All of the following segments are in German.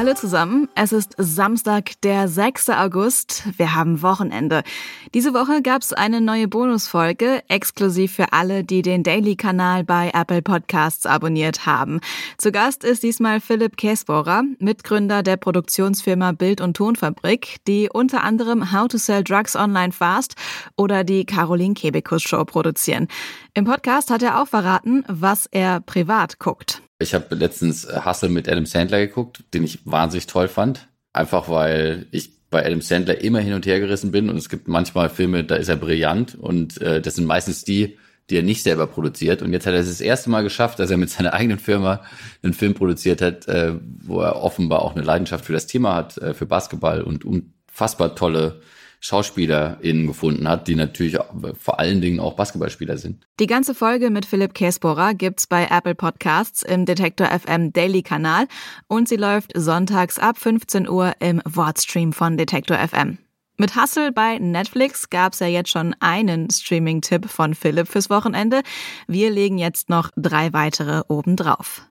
Hallo zusammen, es ist Samstag, der 6. August. Wir haben Wochenende. Diese Woche gab es eine neue Bonusfolge, exklusiv für alle, die den Daily-Kanal bei Apple Podcasts abonniert haben. Zu Gast ist diesmal Philipp Käsbohrer, Mitgründer der Produktionsfirma Bild- und Tonfabrik, die unter anderem How to Sell Drugs Online Fast oder die Caroline Kebekus Show produzieren. Im Podcast hat er auch verraten, was er privat guckt. Ich habe letztens äh, Hustle mit Adam Sandler geguckt, den ich wahnsinnig toll fand. Einfach weil ich bei Adam Sandler immer hin und her gerissen bin und es gibt manchmal Filme, da ist er brillant und äh, das sind meistens die, die er nicht selber produziert. Und jetzt hat er es das erste Mal geschafft, dass er mit seiner eigenen Firma einen Film produziert hat, äh, wo er offenbar auch eine Leidenschaft für das Thema hat, äh, für Basketball und unfassbar tolle SchauspielerInnen gefunden hat, die natürlich vor allen Dingen auch Basketballspieler sind. Die ganze Folge mit Philipp Käsbohrer gibt's bei Apple Podcasts im Detektor FM Daily Kanal und sie läuft sonntags ab 15 Uhr im Wortstream von Detektor FM. Mit Hustle bei Netflix gab's ja jetzt schon einen Streaming-Tipp von Philipp fürs Wochenende. Wir legen jetzt noch drei weitere obendrauf.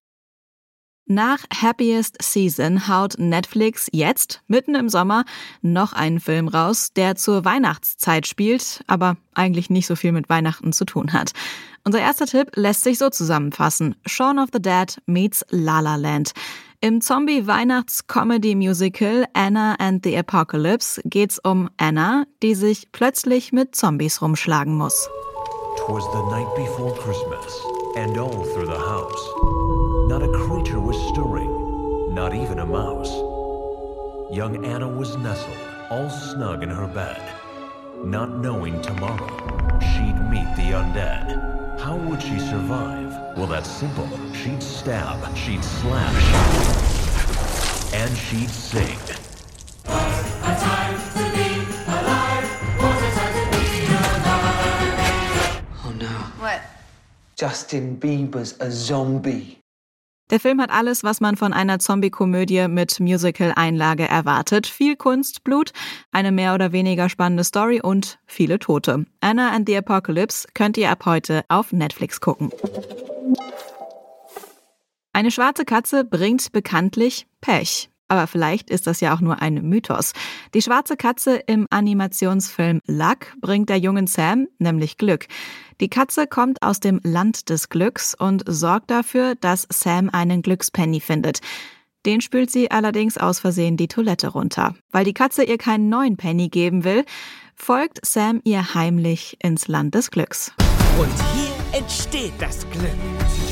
Nach Happiest Season haut Netflix jetzt, mitten im Sommer, noch einen Film raus, der zur Weihnachtszeit spielt, aber eigentlich nicht so viel mit Weihnachten zu tun hat. Unser erster Tipp lässt sich so zusammenfassen. Shaun of the Dead meets La La Land. Im Zombie-Weihnachts-Comedy-Musical Anna and the Apocalypse geht's um Anna, die sich plötzlich mit Zombies rumschlagen muss. Twas the night before Christmas, and all through the house. Not a creature was stirring, not even a mouse. Young Anna was nestled, all snug in her bed, not knowing tomorrow she'd meet the undead. How would she survive? Well, that's simple. She'd stab, she'd slash, and she'd sing. Oh no. What? Justin Bieber's a zombie. Der Film hat alles, was man von einer Zombie-Komödie mit Musical-Einlage erwartet. Viel Kunst, Blut, eine mehr oder weniger spannende Story und viele Tote. Anna and the Apocalypse könnt ihr ab heute auf Netflix gucken. Eine schwarze Katze bringt bekanntlich Pech. Aber vielleicht ist das ja auch nur ein Mythos. Die schwarze Katze im Animationsfilm Luck bringt der jungen Sam nämlich Glück. Die Katze kommt aus dem Land des Glücks und sorgt dafür, dass Sam einen Glückspenny findet. Den spült sie allerdings aus Versehen die Toilette runter. Weil die Katze ihr keinen neuen Penny geben will, folgt Sam ihr heimlich ins Land des Glücks. Und hier entsteht das Glück.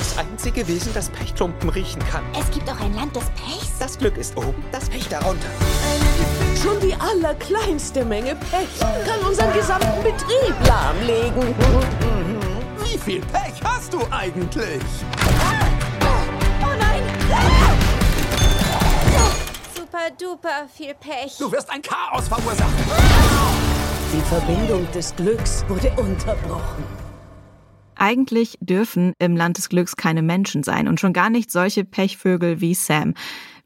Das einzige Wesen, das Pechklumpen riechen kann. Es gibt auch ein Land des Pechs? Das Glück ist oben, das Pech darunter. Schon die allerkleinste Menge Pech kann unseren gesamten Betrieb lahmlegen. Wie viel Pech hast du eigentlich? Oh nein! Super duper viel Pech. Du wirst ein Chaos verursachen. Die Verbindung des Glücks wurde unterbrochen. Eigentlich dürfen im Land des Glücks keine Menschen sein und schon gar nicht solche Pechvögel wie Sam.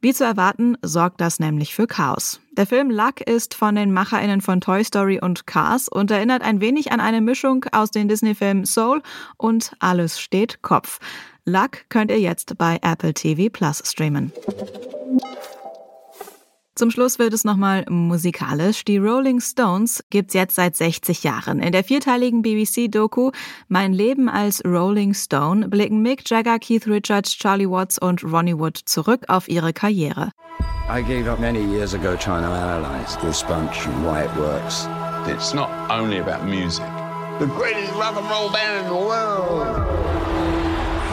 Wie zu erwarten, sorgt das nämlich für Chaos. Der Film Luck ist von den MacherInnen von Toy Story und Cars und erinnert ein wenig an eine Mischung aus den Disney-Filmen Soul und Alles steht Kopf. Luck könnt ihr jetzt bei Apple TV Plus streamen. Zum Schluss wird es nochmal musikalisch. Die Rolling Stones gibt's jetzt seit 60 Jahren. In der vierteiligen BBC-Doku Mein Leben als Rolling Stone blicken Mick Jagger, Keith Richards, Charlie Watts und Ronnie Wood zurück auf ihre Karriere. I gave up many years ago trying to analyze this bunch and why it works. It's not only about music. The greatest rock and roll band in the world.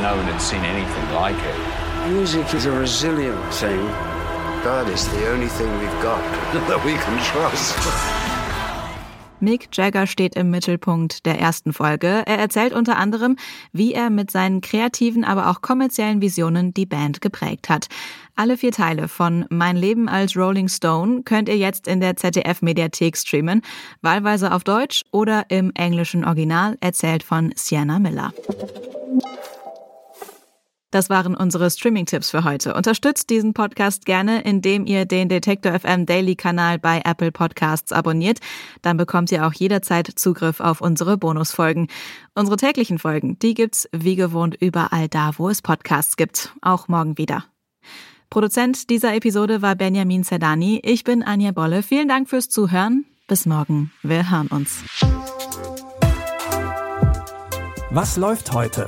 No one had seen anything like it. Music is a resilient thing. God is the only thing we've got that we can trust. Mick Jagger steht im Mittelpunkt der ersten Folge. Er erzählt unter anderem, wie er mit seinen kreativen, aber auch kommerziellen Visionen die Band geprägt hat. Alle vier Teile von Mein Leben als Rolling Stone könnt ihr jetzt in der ZDF-Mediathek streamen, wahlweise auf Deutsch oder im englischen Original, erzählt von Sienna Miller. Das waren unsere Streaming-Tipps für heute. Unterstützt diesen Podcast gerne, indem ihr den Detektor FM Daily Kanal bei Apple Podcasts abonniert. Dann bekommt ihr auch jederzeit Zugriff auf unsere Bonusfolgen. Unsere täglichen Folgen, die gibt's wie gewohnt überall da, wo es Podcasts gibt. Auch morgen wieder. Produzent dieser Episode war Benjamin Zerdani. Ich bin Anja Bolle. Vielen Dank fürs Zuhören. Bis morgen. Wir hören uns. Was läuft heute?